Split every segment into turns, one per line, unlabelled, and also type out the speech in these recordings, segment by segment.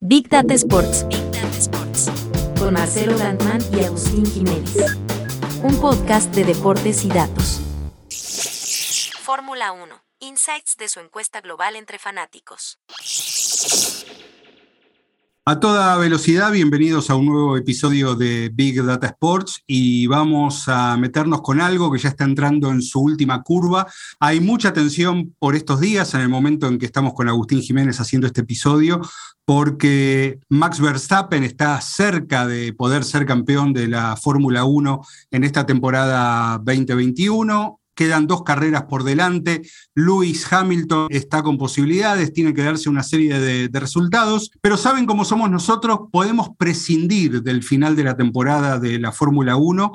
Big Data Sports. Big Data Sports. Con Marcelo Landman y Agustín Jiménez. Un podcast de deportes y datos. Fórmula 1. Insights de su encuesta global entre fanáticos.
A toda velocidad, bienvenidos a un nuevo episodio de Big Data Sports y vamos a meternos con algo que ya está entrando en su última curva. Hay mucha tensión por estos días, en el momento en que estamos con Agustín Jiménez haciendo este episodio, porque Max Verstappen está cerca de poder ser campeón de la Fórmula 1 en esta temporada 2021 quedan dos carreras por delante. Lewis Hamilton está con posibilidades, tiene que darse una serie de, resultados, pero saben cómo somos nosotros, podemos prescindir del final de la temporada de la Fórmula 1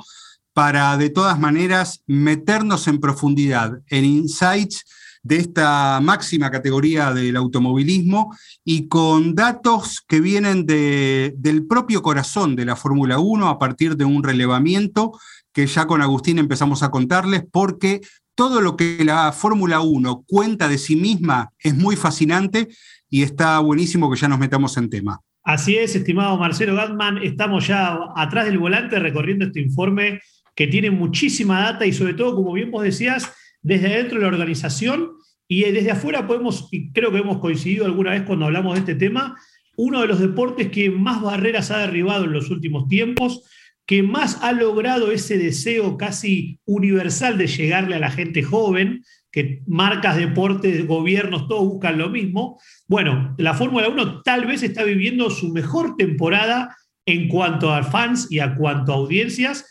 para de todas maneras meternos en profundidad en insights de esta máxima categoría del automovilismo y con datos que vienen del propio corazón de la Fórmula 1 a partir de un relevamiento que ya con Agustín empezamos a contarles, porque todo lo que la Fórmula 1 cuenta de sí misma es muy fascinante y está buenísimo que ya nos metamos en tema.
Así es, estimado Marcelo Gatman, estamos ya atrás del volante recorriendo este informe que tiene muchísima data y sobre todo, como bien vos decías, desde adentro de la organización y desde afuera podemos, y creo que hemos coincidido alguna vez cuando hablamos de este tema, uno de los deportes que más barreras ha derribado en los últimos tiempos, que más ha logrado ese deseo casi universal de llegarle a la gente joven, que marcas, deportes, gobiernos, todos buscan lo mismo. Bueno, la Fórmula 1 tal vez está viviendo su mejor temporada en cuanto a fans y a cuanto a audiencias,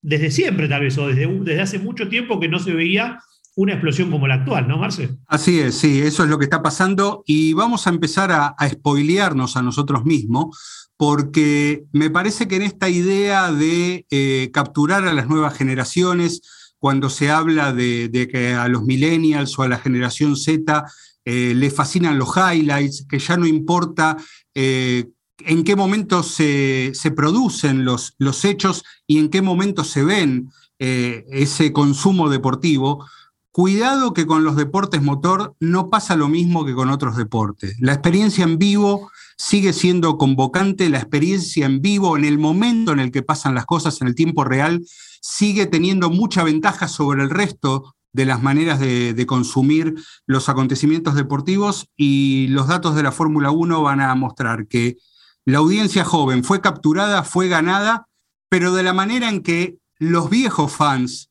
desde siempre tal vez, o desde, desde hace mucho tiempo que no se veía una explosión como la actual, ¿no, Marce?
Así es, sí, eso es lo que está pasando y vamos a empezar a, a spoilearnos a nosotros mismos porque me parece que en esta idea de eh, capturar a las nuevas generaciones, cuando se habla de, que a los millennials o a la generación Z eh, le fascinan los highlights, que ya no importa eh, en qué momento se, producen los, los, hechos y en qué momento se ven ese consumo deportivo, cuidado que con los deportes motor no pasa lo mismo que con otros deportes. La experiencia en vivo sigue siendo convocante, la experiencia en vivo, en el momento en el que pasan las cosas, en el tiempo real, sigue teniendo mucha ventaja sobre el resto de las maneras de, consumir los acontecimientos deportivos y los datos de la Fórmula 1 van a mostrar que la audiencia joven fue capturada, fue ganada, pero de la manera en que los viejos fans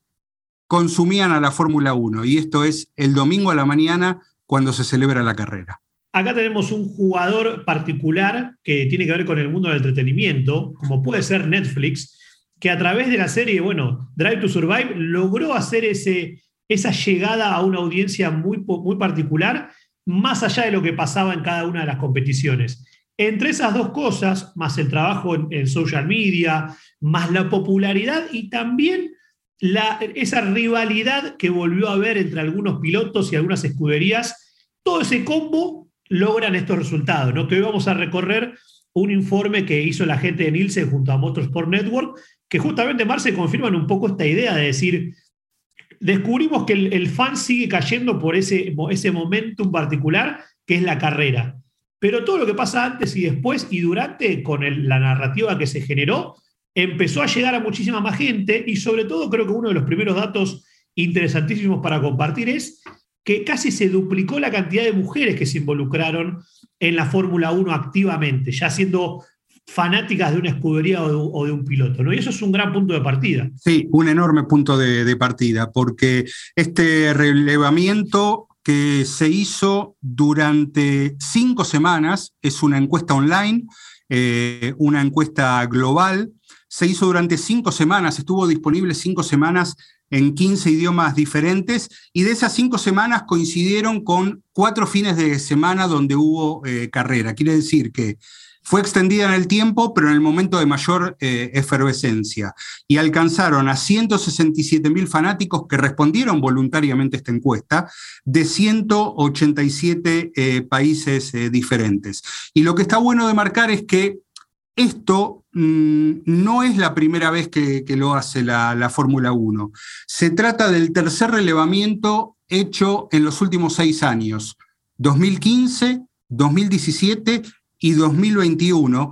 consumían a la Fórmula 1, y esto es el domingo a la mañana cuando se celebra la carrera.
Acá tenemos un jugador particular que tiene que ver con el mundo del entretenimiento, como puede ser Netflix, que a través de la serie, bueno, Drive to Survive, logró hacer ese, esa llegada a una audiencia muy, muy particular, más allá de lo que pasaba en cada una de las competiciones. Entre esas dos cosas, más el trabajo en, social media, más la popularidad y también la, esa rivalidad que volvió a haber entre algunos pilotos y algunas escuderías, todo ese combo logran estos resultados, ¿no? Que hoy vamos a recorrer un informe que hizo la gente de Nielsen junto a Motorsport Network, que justamente, Marce, confirman un poco esta idea de decir, descubrimos que el, fan sigue cayendo por ese, ese momentum particular, que es la carrera. Pero todo lo que pasa antes y después y durante, con la narrativa que se generó, empezó a llegar a muchísima más gente y sobre todo creo que uno de los primeros datos interesantísimos para compartir es que casi se duplicó la cantidad de mujeres que se involucraron en la Fórmula 1 activamente, ya siendo fanáticas de una escudería o de, un piloto, ¿no? Y eso es un gran punto de partida.
Sí, un enorme punto de, partida, porque este relevamiento que se hizo durante cinco semanas, es una encuesta online, eh, una encuesta global, se hizo durante cinco semanas, estuvo disponible cinco semanas en 15 idiomas diferentes y de esas cinco semanas coincidieron con cuatro fines de semana donde hubo eh, carrera. Quiere decir que fue extendida en el tiempo, pero en el momento de mayor eh, efervescencia. Y alcanzaron a 167 mil fanáticos que respondieron voluntariamente a esta encuesta de 187 eh, países diferentes. Y lo que está bueno de marcar es que esto mm, no es la primera vez que, lo hace la, Fórmula 1. Se trata del tercer relevamiento hecho en los últimos seis años, 2015, 2017 y 2021.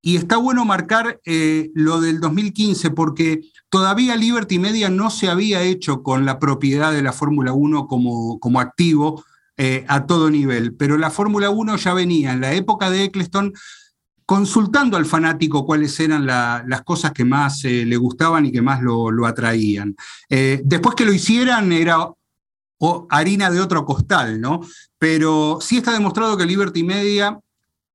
Y está bueno marcar eh, lo del 2015 porque todavía Liberty Media no se había hecho con la propiedad de la Fórmula 1 como, activo eh, a todo nivel, pero la Fórmula 1 ya venía en la época de Eccleston consultando al fanático cuáles eran las cosas que más eh, le gustaban y que más lo, atraían. después que lo hicieran era harina de otro costal, ¿no? Pero sí está demostrado que Liberty Media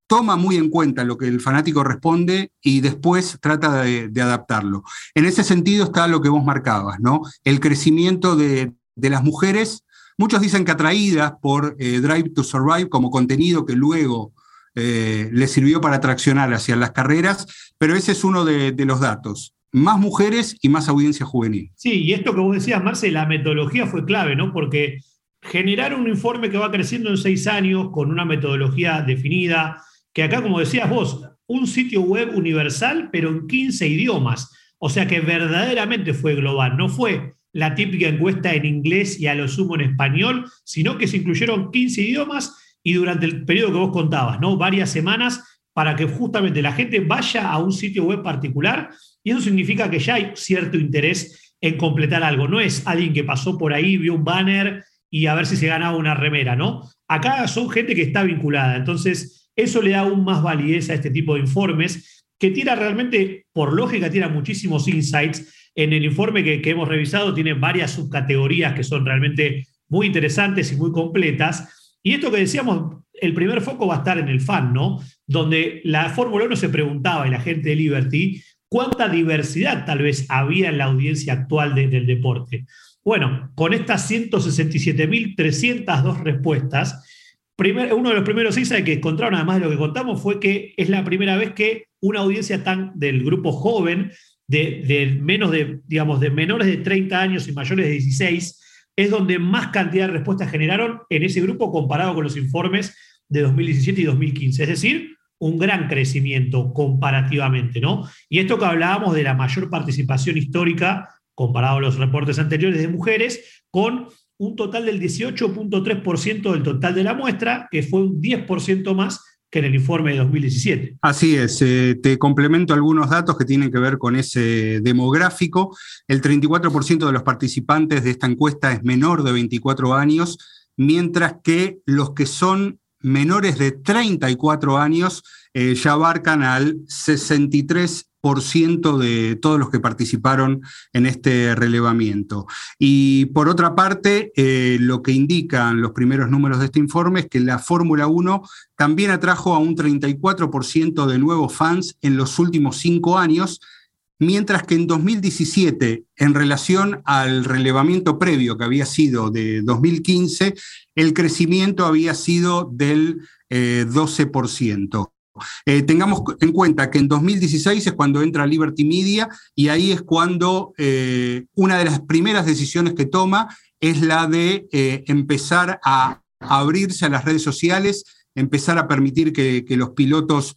toma muy en cuenta lo que el fanático responde y después trata de, adaptarlo. En ese sentido está lo que vos marcabas, ¿no? El crecimiento de, las mujeres, muchos dicen que atraídas por eh, Drive to Survive como contenido que luego eh, les sirvió para traccionar hacia las carreras, pero ese es uno de, los datos. Más mujeres y más audiencia juvenil.
Sí, y esto que vos decías, Marce, la metodología fue clave, ¿no? Porque generar un informe que va creciendo en seis años con una metodología definida, que acá, como decías vos, un sitio web universal, pero en 15 idiomas. O sea que verdaderamente fue global, no fue la típica encuesta en inglés y a lo sumo en español, sino que se incluyeron 15 idiomas y durante el periodo que vos contabas, ¿no? Varias semanas para que justamente la gente vaya a un sitio web particular y eso significa que ya hay cierto interés en completar algo. No es alguien que pasó por ahí, vio un banner y a ver si se ganaba una remera, ¿no? Acá son gente que está vinculada. Entonces, eso le da aún más validez a este tipo de informes, que tira realmente, por lógica, tira muchísimos insights. En el informe que, hemos revisado tiene varias subcategorías que son realmente muy interesantes y muy completas. Y esto que decíamos, el primer foco va a estar en el fan, ¿no? Donde la Fórmula 1 se preguntaba, y la gente de Liberty, cuánta diversidad tal vez había en la audiencia actual del deporte. Bueno, con estas 167.302 respuestas, uno de los primeros insights que encontraron, además de lo que contamos, fue que es la primera vez que una audiencia tan del grupo joven, de, menos de, digamos, de menores de 30 años y mayores de 16, es donde más cantidad de respuestas generaron en ese grupo comparado con los informes de 2017 y 2015. Es decir, un gran crecimiento comparativamente, ¿no? Y esto que hablábamos de la mayor participación histórica comparado a los reportes anteriores de mujeres, con un total del 18.3% del total de la muestra, que fue un 10% más que en el informe de 2017.
Así es, eh, te complemento algunos datos que tienen que ver con ese demográfico. El 34% de los participantes de esta encuesta es menor de 24 años, mientras que los que son menores de 34 años eh, ya abarcan al 63 de todos los que participaron en este relevamiento. Y por otra parte, eh, lo que indican los primeros números de este informe es que la Fórmula 1 también atrajo a un 34% de nuevos fans en los últimos cinco años, mientras que en 2017, en relación al relevamiento previo que había sido de 2015, el crecimiento había sido del 12%. Eh, tengamos en cuenta que en 2016 es cuando entra Liberty Media y ahí es cuando eh, una de las primeras decisiones que toma es la de eh, empezar a, abrirse a las redes sociales, empezar a permitir que, los pilotos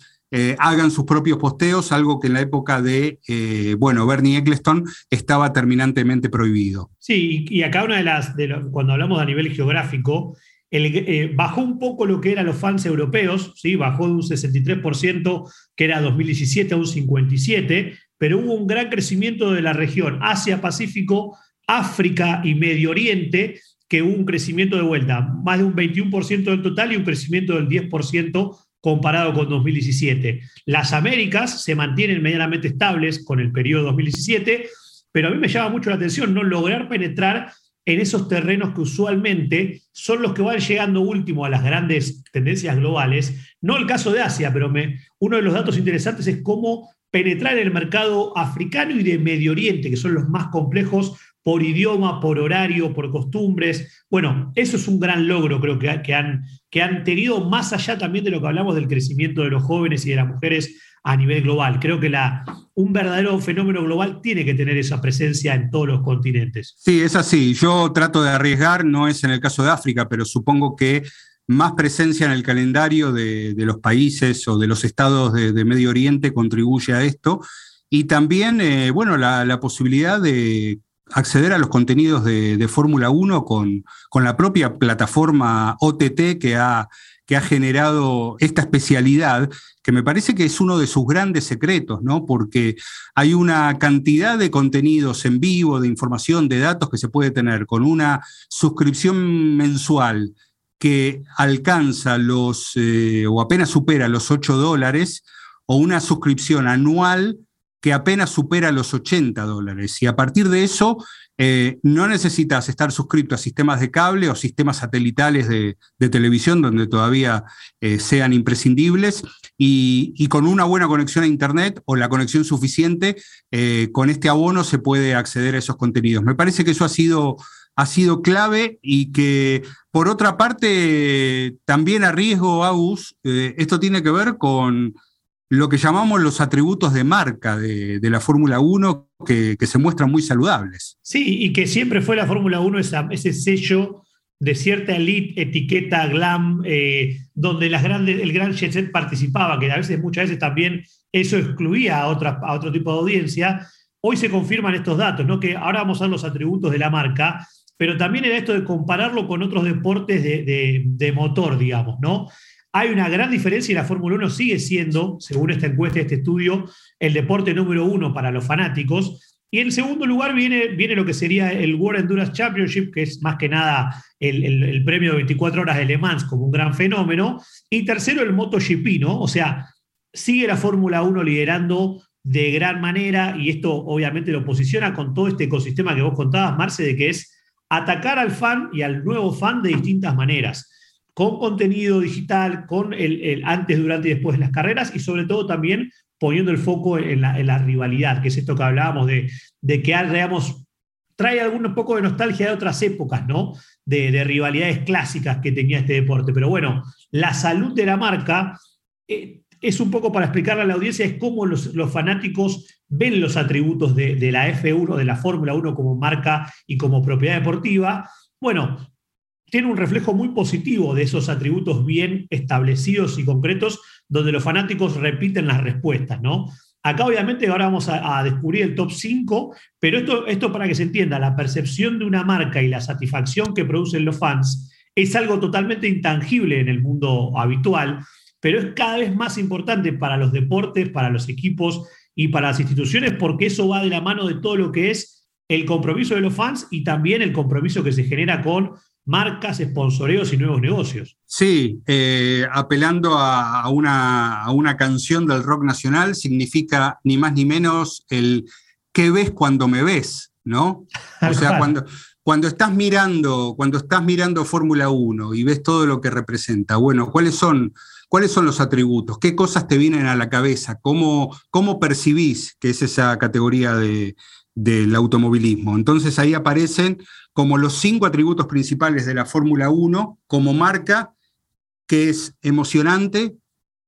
hagan sus propios posteos, algo que en la época de, bueno, Bernie Eccleston estaba terminantemente prohibido.
Sí, y acá una de las, cuando hablamos a nivel geográfico, eh, bajó un poco lo que eran los fans europeos, ¿sí? bajó de un 63%, que era 2017, a un 57%, pero hubo un gran crecimiento de la región Asia-Pacífico, África y Medio Oriente, que hubo un crecimiento de vuelta, más de un 21% del total y un crecimiento del 10% comparado con 2017. Las Américas se mantienen medianamente estables con el periodo 2017, pero a mí me llama mucho la atención no lograr penetrar en esos terrenos que usualmente son los que van llegando último a las grandes tendencias globales. No el caso de Asia, pero me, uno de los datos interesantes es cómo penetrar en el mercado africano y de Medio Oriente, que son los más complejos por idioma, por horario, por costumbres. Bueno, eso es un gran logro, creo que, han, que han tenido más allá también de lo que hablamos del crecimiento de los jóvenes y de las mujeres a nivel global. Creo que la, un verdadero fenómeno global tiene que tener esa presencia en todos los continentes.
Sí, es así. Yo trato de arriesgar, no es en el caso de África, pero supongo que más presencia en el calendario de, los países o de los estados de, Medio Oriente contribuye a esto. Y también, eh, bueno, la, posibilidad de acceder a los contenidos de, Fórmula 1 con, con, la propia plataforma OTT que ha que ha generado esta especialidad, que me parece que es uno de sus grandes secretos, ¿no? Porque hay una cantidad de contenidos en vivo, de información, de datos que se puede tener con una suscripción mensual que alcanza los, eh, o apenas supera los 8 dólares, o una suscripción anual que apenas supera los 80 dólares. Y a partir de eso, eh, no necesitas estar suscrito a sistemas de cable o sistemas satelitales de, televisión donde todavía eh, sean imprescindibles y, con una buena conexión a Internet o la conexión suficiente, eh, con este abono se puede acceder a esos contenidos. Me parece que eso ha sido, ha sido clave y que, por otra parte, también a riesgo, Agus, esto tiene que ver con lo que llamamos los atributos de marca de, la Fórmula 1 que, se muestran muy saludables.
Sí, y que siempre fue la Fórmula 1 ese sello de cierta elite, etiqueta, glam, eh, donde el gran jet participaba, que a veces, muchas veces también eso excluía a, otro tipo de audiencia. Hoy se confirman estos datos, ¿no? que ahora vamos a ver los atributos de la marca, pero también era esto de compararlo con otros deportes de, de motor, digamos, ¿no? Hay una gran diferencia y la Fórmula 1 sigue siendo, según esta encuesta, este estudio, el deporte número uno para los fanáticos. Y en segundo lugar viene, viene lo que sería el World Endurance Championship, que es más que nada el, premio de 24 horas de Le Mans como un gran fenómeno. Y tercero, el MotoGP, ¿no? O sea, sigue la Fórmula 1 liderando de gran manera y esto obviamente lo posiciona con todo este ecosistema que vos contabas, Marce, de que es atacar al fan y al nuevo fan de distintas maneras con contenido digital, con el, antes, durante y después de las carreras y sobre todo también poniendo el foco en la, rivalidad, que es esto que hablábamos de, que, digamos, trae algún poco de nostalgia de otras épocas, ¿no? De, rivalidades clásicas que tenía este deporte. Pero bueno, la salud de la marca eh, es un poco para explicarle a la audiencia, es cómo los, fanáticos ven los atributos de, de la F1, de la Fórmula 1 como marca y como propiedad deportiva. Bueno, tiene un reflejo muy positivo de esos atributos bien establecidos y concretos, donde los fanáticos repiten las respuestas, ¿no? Acá obviamente ahora vamos a, descubrir el top 5, pero esto, esto para que se entienda, la percepción de una marca y la satisfacción que producen los fans es algo totalmente intangible en el mundo habitual, pero es cada vez más importante para los deportes, para los equipos y para las instituciones, porque eso va de la mano de todo lo que es el compromiso de los fans y también el compromiso que se genera con marcas, sponsoreos y nuevos negocios.
Sí, eh, apelando a, una, a, una, canción del rock nacional, significa ni más ni menos el ¿qué ves cuando me ves? ¿No? O sea, cuando, cuando estás mirando, cuando estás mirando Fórmula 1 y ves todo lo que representa, bueno, ¿cuáles son, ¿cuáles son los atributos? ¿Qué cosas te vienen a la cabeza? ¿Cómo, cómo percibís que es esa categoría de, del automovilismo. Entonces ahí aparecen como los cinco atributos principales de la Fórmula 1 como marca que es emocionante,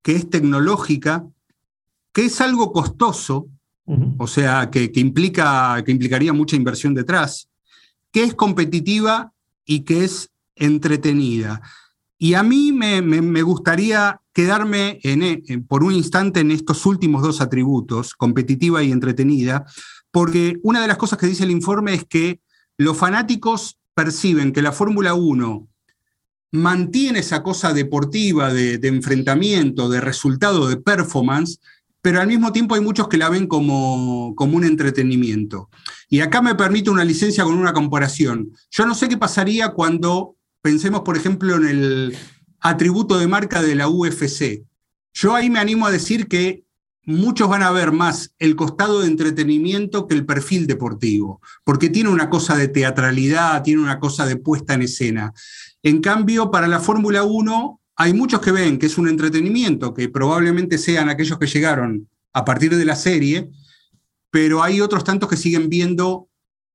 que es tecnológica, que es algo costoso, o sea, que, implica, que implicaría mucha inversión detrás, que es competitiva y que es entretenida. Y a mí me, gustaría quedarme en, por un instante en estos últimos dos atributos, competitiva y entretenida, porque una de las cosas que dice el informe es que los fanáticos perciben que la Fórmula 1 mantiene esa cosa deportiva, de, enfrentamiento, de resultado, de performance, pero al mismo tiempo hay muchos que la ven como, como un entretenimiento. Y acá me permite una licencia con una comparación. Yo no sé qué pasaría cuando pensemos, por ejemplo, en el atributo de marca de la UFC. Yo ahí me animo a decir que muchos van a ver más el costado de entretenimiento que el perfil deportivo, porque tiene una cosa de teatralidad, tiene una cosa de puesta en escena. En cambio, para la Fórmula 1 hay muchos que ven que es un entretenimiento, que probablemente sean aquellos que llegaron a partir de la serie, pero hay otros tantos que siguen viendo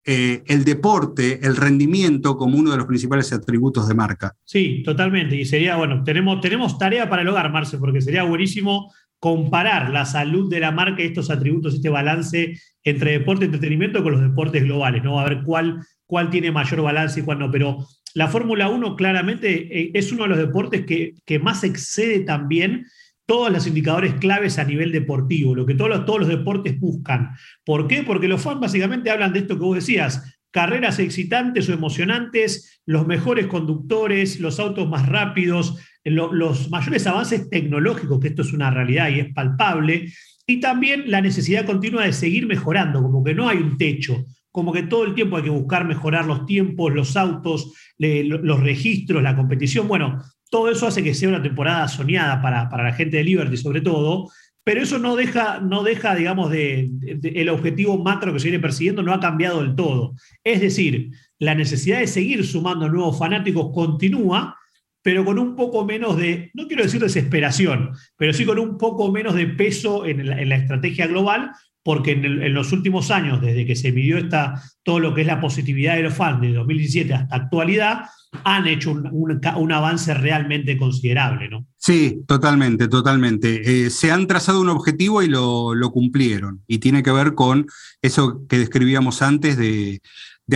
eh, el deporte, el rendimiento como uno de los principales atributos de marca.
Sí, totalmente. Y sería, bueno, tenemos, tenemos tarea para el hogar, Marce, porque sería buenísimo comparar la salud de la marca y estos atributos, este balance entre deporte y entretenimiento con los deportes globales, ¿no? A ver cuál, cuál tiene mayor balance y cuál no. Pero la Fórmula 1 claramente eh, es uno de los deportes que, que, más excede también todos los indicadores claves a nivel deportivo, lo que todos los, todos los deportes buscan. ¿Por qué? Porque los fans básicamente hablan de esto que vos decías, carreras excitantes o emocionantes, los mejores conductores, los autos más rápidos, los mayores avances tecnológicos, que esto es una realidad y es palpable, y también la necesidad continua de seguir mejorando, como que no hay un techo, como que todo el tiempo hay que buscar mejorar los tiempos, los autos, los registros, la competición. Bueno, todo eso hace que sea una temporada soñada para, para la gente de Liberty sobre todo, pero eso no deja, no deja digamos, de, el objetivo macro que se viene persiguiendo no ha cambiado del todo. Es decir, la necesidad de seguir sumando nuevos fanáticos continúa, pero con un poco menos de, no quiero decir desesperación, pero sí con un poco menos de peso en la, estrategia global, porque en, los últimos años, desde que se midió esta, todo lo que es la positividad de los fans de 2017 hasta actualidad, han hecho un, avance realmente considerable, ¿no?
Sí, totalmente, totalmente. Eh, se han trazado un objetivo y lo, cumplieron. Y tiene que ver con eso que describíamos antes de,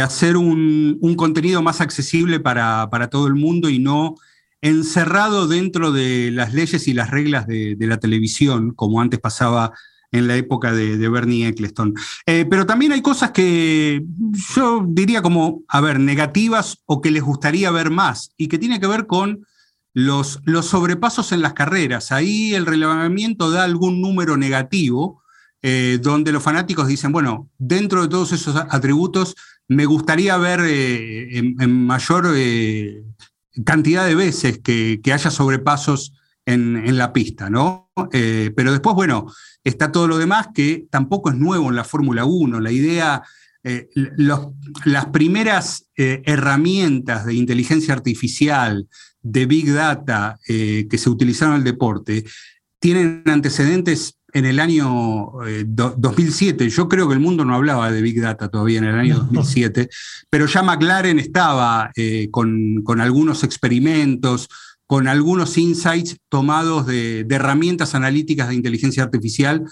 hacer un, contenido más accesible para, todo el mundo y no encerrado dentro de las leyes y las reglas de, la televisión, como antes pasaba en la época de, Bernie Eccleston. Eh, pero también hay cosas que yo diría como, a ver, negativas o que les gustaría ver más y que tiene que ver con los, los sobrepasos en las carreras. Ahí el relevamiento da algún número negativo. Eh, donde los fanáticos dicen, bueno, dentro de todos esos atributos, me gustaría ver eh, en, mayor cantidad de veces que, haya sobrepasos en, la pista, ¿no? pero después, bueno, está todo lo demás que tampoco es nuevo en la Fórmula 1. La idea, eh, las primeras eh, herramientas de inteligencia artificial, de Big Data eh, que se utilizaron en el deporte, tienen antecedentes en el año 2007. Yo creo que el mundo no hablaba de Big Data todavía en el año 2007, pero ya McLaren estaba con, con algunos experimentos, con algunos insights tomados de, herramientas analíticas de inteligencia artificial,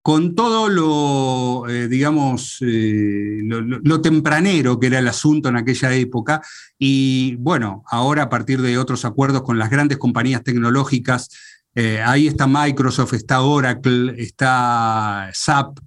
con todo lo, eh, digamos, eh, lo, tempranero que era el asunto en aquella época. Y bueno, ahora a partir de otros acuerdos con las grandes compañías tecnológicas, eh, ahí está Microsoft, está Oracle, está SAP,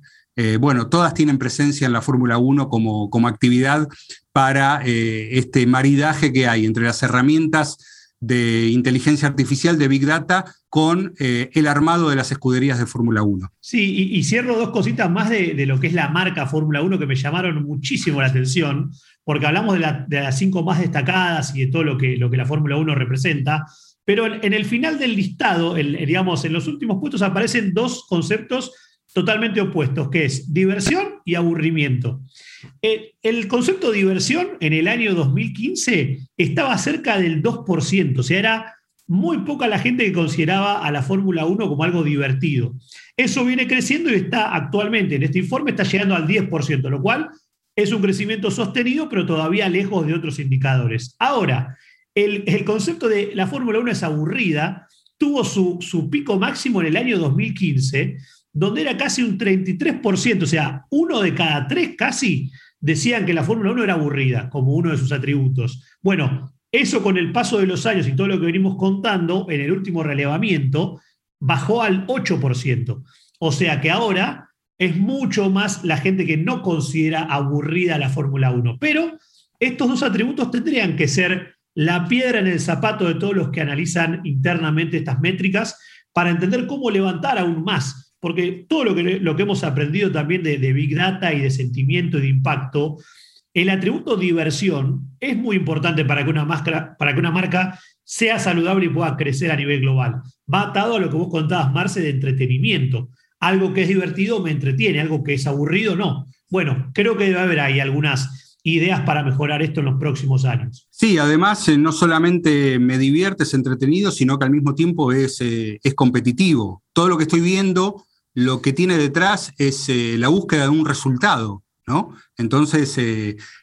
bueno, todas tienen presencia en la Fórmula 1 como, como actividad para este maridaje que hay entre las herramientas de inteligencia artificial, de Big Data, con eh, el armado de las escuderías de Fórmula 1.
Sí, y, cierro dos cositas más de, lo que es la marca Fórmula 1 que me llamaron muchísimo la atención, porque hablamos de, las cinco más destacadas y de todo lo que, lo que la Fórmula 1 representa, pero en, el final del listado, digamos, en los últimos puestos aparecen dos conceptos totalmente opuestos, que es diversión y aburrimiento. Eh, el concepto de diversión en el año 2015 estaba cerca del 2%, o sea, era muy poca la gente que consideraba a la Fórmula 1 como algo divertido. Eso viene creciendo y está actualmente, en este informe, está llegando al 10%, lo cual es un crecimiento sostenido, pero todavía lejos de otros indicadores. Ahora, el, concepto de la Fórmula 1 es aburrida, tuvo su, su pico máximo en el año 2015, donde era casi un 33%, o sea, uno de cada tres casi decían que la Fórmula 1 era aburrida, como uno de sus atributos. Bueno, eso con el paso de los años y todo lo que venimos contando en el último relevamiento, bajó al 8%. O sea que ahora es mucho más la gente que no considera aburrida la Fórmula 1. Pero estos dos atributos tendrían que ser la piedra en el zapato de todos los que analizan internamente estas métricas para entender cómo levantar aún más porque todo lo que, hemos aprendido también de, Big Data y de sentimiento y de impacto, el atributo diversión es muy importante para que, una para que una marca sea saludable y pueda crecer a nivel global. Va atado a lo que vos contabas, Marce, de entretenimiento. Algo que es divertido me entretiene, algo que es aburrido no. Bueno, creo que debe haber ahí algunas ideas para mejorar esto en los próximos años.
Sí, además eh, no solamente me divierte, es entretenido, sino que al mismo tiempo es, eh, es competitivo. Todo lo que estoy viendo lo que tiene detrás es eh, la búsqueda de un resultado. ¿No? Entonces,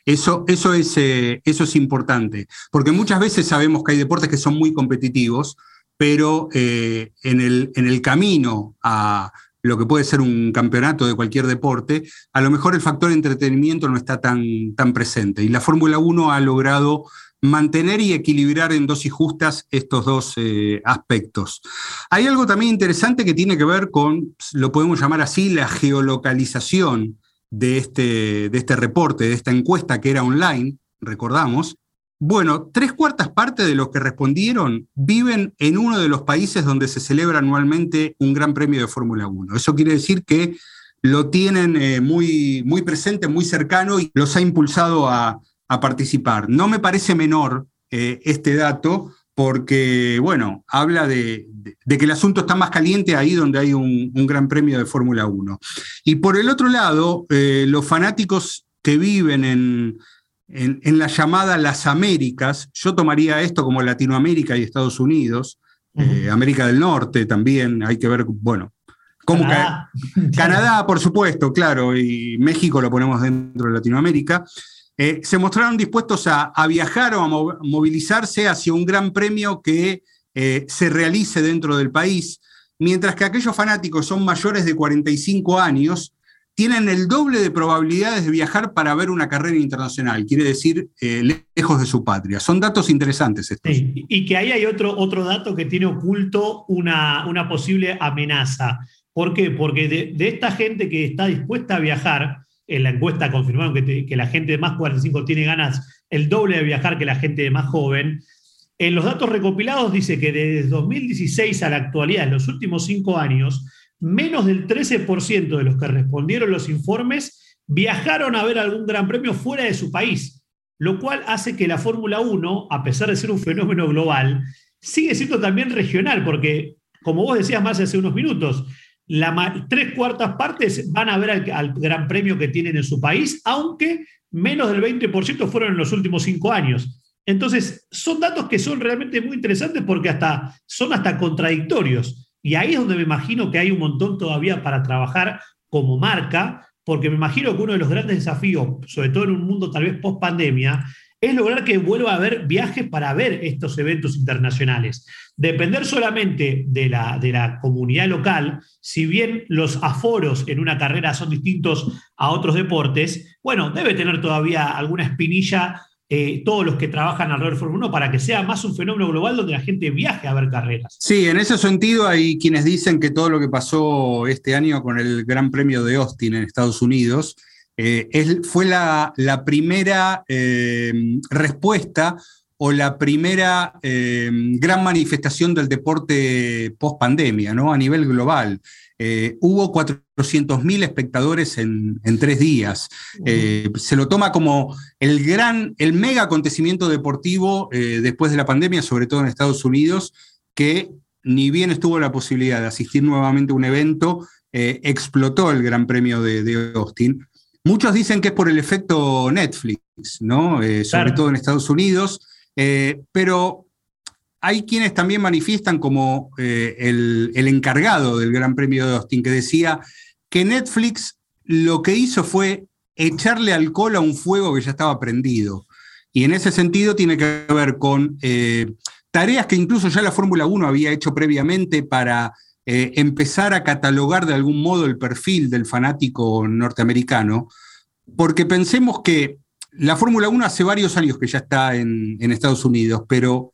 eso, eso, es, eso es importante, porque muchas veces sabemos que hay deportes que son muy competitivos, pero en, el, en el camino a lo que puede ser un campeonato de cualquier deporte, a lo mejor el factor entretenimiento no está tan, tan presente. Y la Fórmula 1 ha logrado mantener y equilibrar en dosis justas estos dos eh, aspectos. Hay algo también interesante que tiene que ver con, lo podemos llamar así, la geolocalización de este, de este reporte, de esta encuesta que era online, recordamos. Bueno, tres cuartas partes de los que respondieron viven en uno de los países donde se celebra anualmente un gran premio de Fórmula 1. Eso quiere decir que lo tienen eh, muy, muy presente, muy cercano y los ha impulsado a, participar. No me parece menor eh, este dato porque, bueno, habla de, que el asunto está más caliente ahí donde hay un, gran premio de Fórmula 1. Y por el otro lado, eh, los fanáticos que viven en, en, la llamada las Américas, yo tomaría esto como Latinoamérica y Estados Unidos, eh, América del Norte también, hay que ver, bueno, cómo Canadá. Canadá, por supuesto, claro, y México lo ponemos dentro de Latinoamérica. Eh, se mostraron dispuestos a, viajar o a movilizarse hacia un gran premio que eh, se realice dentro del país, mientras que aquellos fanáticos son mayores de 45 años tienen el doble de probabilidades de viajar para ver una carrera internacional, quiere decir eh, lejos de su patria. Son datos interesantes estos.
y que ahí hay otro, otro dato que tiene oculto una, una posible amenaza. ¿Por qué? Porque de, esta gente que está dispuesta a viajar, en la encuesta confirmaron que, que la gente de más 45 tiene ganas el doble de viajar que la gente de más joven. En los datos recopilados dice que desde 2016 a la actualidad, en los últimos cinco años, menos del 13% de los que respondieron los informes viajaron a ver algún gran premio fuera de su país, lo cual hace que la Fórmula 1, a pesar de ser un fenómeno global, sigue siendo también regional, porque, como vos decías más hace unos minutos, la, tres cuartas partes van a ver al, al, gran premio que tienen en su país, aunque menos del 20% fueron en los últimos cinco años. Entonces, son datos que son realmente muy interesantes porque hasta, son hasta contradictorios. Y ahí es donde me imagino que hay un montón todavía para trabajar como marca, porque me imagino que uno de los grandes desafíos, sobre todo en un mundo tal vez post pandemia, es lograr que vuelva a haber viajes para ver estos eventos internacionales. Depender solamente de la, de la comunidad local, si bien los aforos en una carrera son distintos a otros deportes, bueno, debe tener todavía alguna espinilla eh, todos los que trabajan alrededor de Fórmula 1 para que sea más un fenómeno global donde la gente viaje a ver carreras.
Sí, en ese sentido hay quienes dicen que todo lo que pasó este año con el Gran Premio de Austin en Estados Unidos eh, fue la, primera eh, respuesta o la primera gran manifestación del deporte post pandemia, ¿no? A nivel global. Eh, hubo 400.000 espectadores en, tres días. Eh, se lo toma como el gran, el mega acontecimiento deportivo eh, después de la pandemia, sobre todo en Estados Unidos, que ni bien estuvo la posibilidad de asistir nuevamente a un evento, explotó el Gran Premio de, Austin. Muchos dicen que es por el efecto Netflix, ¿no? sobre todo en Estados Unidos, pero hay quienes también manifiestan como eh, el, encargado del Gran Premio de Austin, que decía que Netflix lo que hizo fue echarle alcohol a un fuego que ya estaba prendido. Y en ese sentido tiene que ver con eh, tareas que incluso ya la Fórmula 1 había hecho previamente para eh, empezar a catalogar de algún modo el perfil del fanático norteamericano, porque pensemos que la Fórmula 1 hace varios años que ya está en, en Estados Unidos, pero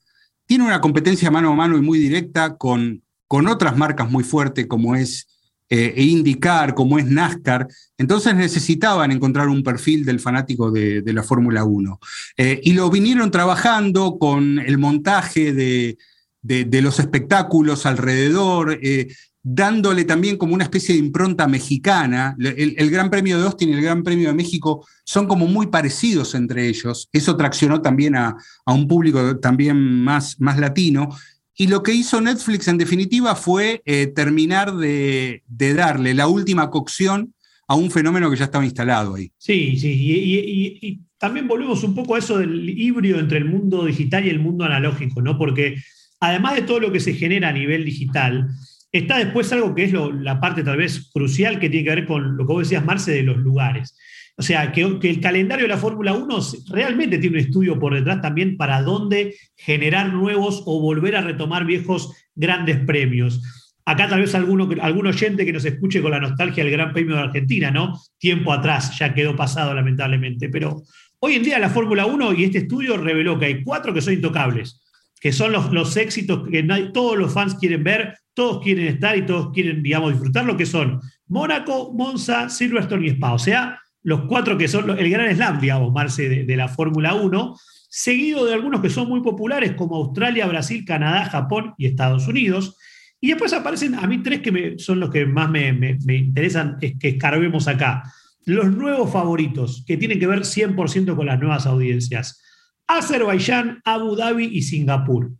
tiene una competencia mano a mano y muy directa con, con otras marcas muy fuertes como es eh, IndyCar, como es NASCAR. Entonces necesitaban encontrar un perfil del fanático de, la Fórmula 1. Eh, y lo vinieron trabajando con el montaje de, de los espectáculos alrededor. Eh, dándole también como una especie de impronta mexicana. El, Gran Premio de Austin y el Gran Premio de México son como muy parecidos entre ellos. Eso traccionó también a, un público también más, más latino. Y lo que hizo Netflix en definitiva fue eh, terminar de, darle la última cocción a un fenómeno que ya estaba instalado ahí.
Sí, sí, y, y, también volvemos un poco a eso del híbrido entre el mundo digital y el mundo analógico, ¿no? Porque además de todo lo que se genera a nivel digital, Está después algo que es la parte tal vez crucial que tiene que ver con lo que vos decías, Marce, de los lugares. O sea, que, el calendario de la Fórmula 1 realmente tiene un estudio por detrás también para dónde generar nuevos o volver a retomar viejos grandes premios. Acá tal vez alguno, algún oyente que nos escuche con la nostalgia del Gran Premio de Argentina, ¿no? Tiempo atrás, ya quedó pasado lamentablemente. Pero hoy en día la Fórmula 1 y este estudio reveló que hay cuatro que son intocables, que son los, los éxitos que todos los fans quieren ver, todos quieren estar y todos quieren, digamos, disfrutar lo que son Mónaco, Monza, Silverstone y Spa. O sea, los cuatro que son el gran slam, digamos, Marce, de, la Fórmula 1. seguido de algunos que son muy populares como Australia, Brasil, Canadá, Japón y Estados Unidos. Y después aparecen a mí tres que son los que más me, interesan es que escarbemos acá. Los nuevos favoritos, que tienen que ver 100% con las nuevas audiencias. Azerbaiyán, Abu Dhabi y Singapur.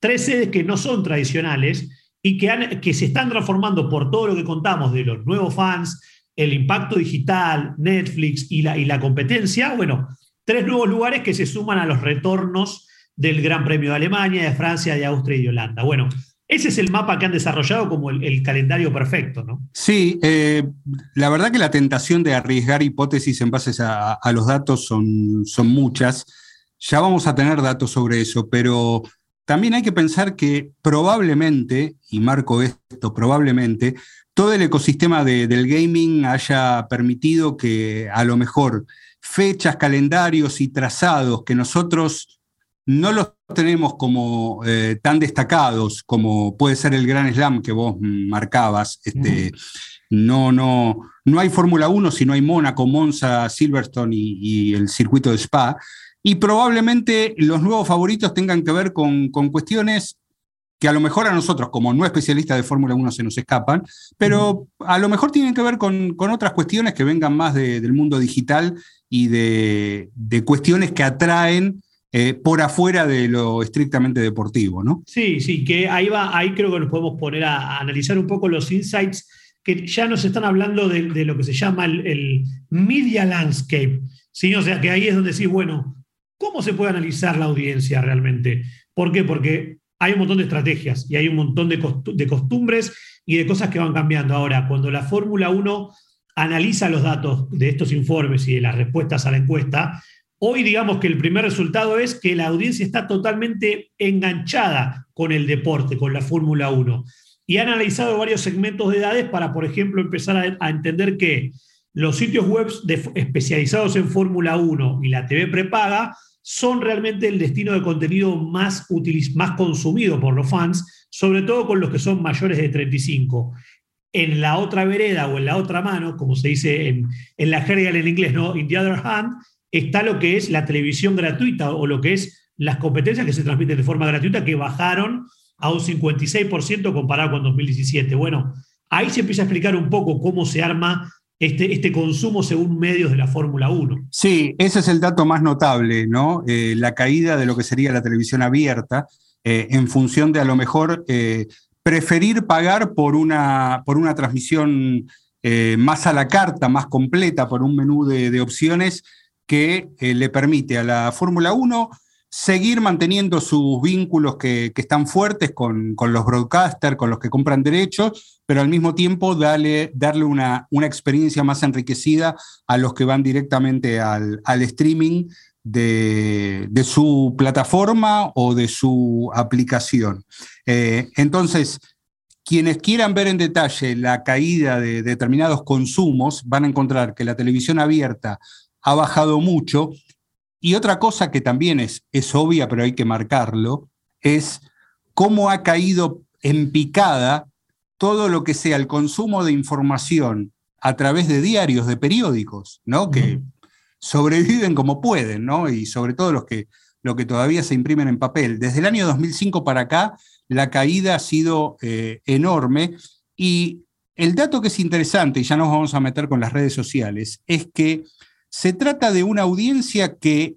Tres sedes que no son tradicionales y que, se están transformando por todo lo que contamos de los nuevos fans, el impacto digital, Netflix y la, competencia. Bueno, tres nuevos lugares que se suman a los retornos del Gran Premio de Alemania, de Francia, de Austria y de Holanda. Bueno, ese es el mapa que han desarrollado como el, calendario perfecto, ¿no?
Sí, eh, la verdad que la tentación de arriesgar hipótesis en base a, los datos son muchas. Ya vamos a tener datos sobre eso, pero también hay que pensar que probablemente, y marco esto, probablemente, todo el ecosistema del gaming haya permitido que a lo mejor fechas, calendarios y trazados que nosotros no los tenemos como eh, tan destacados como puede ser el Gran Slam que vos marcabas. Este, no, no, no hay Fórmula 1 si no hay Mónaco, Monza, Silverstone y, el circuito de Spa. Y probablemente los nuevos favoritos tengan que ver con, con cuestiones que a lo mejor a nosotros, como no especialistas de Fórmula 1, se nos escapan, pero a lo mejor tienen que ver con, otras cuestiones que vengan más del mundo digital y de, cuestiones que atraen eh, por afuera de lo estrictamente deportivo, ¿no?
Sí, sí, que ahí va, ahí creo que nos podemos poner a, analizar un poco los insights que ya nos están hablando de, lo que se llama el, media landscape, ¿sí? O sea, que ahí es donde decís, bueno, ¿cómo se puede analizar la audiencia realmente? ¿Por qué? Porque hay un montón de estrategias y hay un montón de, costumbres y de cosas que van cambiando. Ahora, cuando la Fórmula 1 analiza los datos de estos informes y de las respuestas a la encuesta, hoy digamos que el primer resultado es que la audiencia está totalmente enganchada con el deporte, con la Fórmula 1. Y han analizado varios segmentos de edades para, por ejemplo, empezar a, entender que los sitios web especializados en Fórmula 1 y la TV prepaga son realmente el destino de contenido más, más consumido por los fans, sobre todo con los que son mayores de 35. En la otra vereda o en la otra mano, como se dice en, la jerga en inglés, ¿no? In the other hand, está lo que es la televisión gratuita o lo que es las competencias que se transmiten de forma gratuita que bajaron a un 56% comparado con 2017. Bueno, ahí se empieza a explicar un poco cómo se arma este, este, consumo según medios de la Fórmula 1.
Sí, ese es el dato más notable, ¿no? Eh, la caída de lo que sería la televisión abierta, eh, en función de a lo mejor eh, preferir pagar por una, por una transmisión más a la carta, más completa, por un menú de, de opciones que le permite a la Fórmula 1 seguir manteniendo sus vínculos que, están fuertes con, los broadcasters, con los que compran derechos, pero al mismo tiempo darle, darle una, una, experiencia más enriquecida a los que van directamente al, streaming de, su plataforma o de su aplicación. Eh, entonces, quienes quieran ver en detalle la caída de determinados consumos van a encontrar que la televisión abierta ha bajado mucho y otra cosa que también es, es obvia, pero hay que marcarlo, es cómo ha caído en picada todo lo que sea el consumo de información a través de diarios, de periódicos, ¿no? Que sobreviven como pueden, ¿no? Y sobre todo los que, que todavía se imprimen en papel. Desde el año 2005 para acá, la caída ha sido eh, enorme y el dato que es interesante, y ya nos vamos a meter con las redes sociales, es que se trata de una audiencia que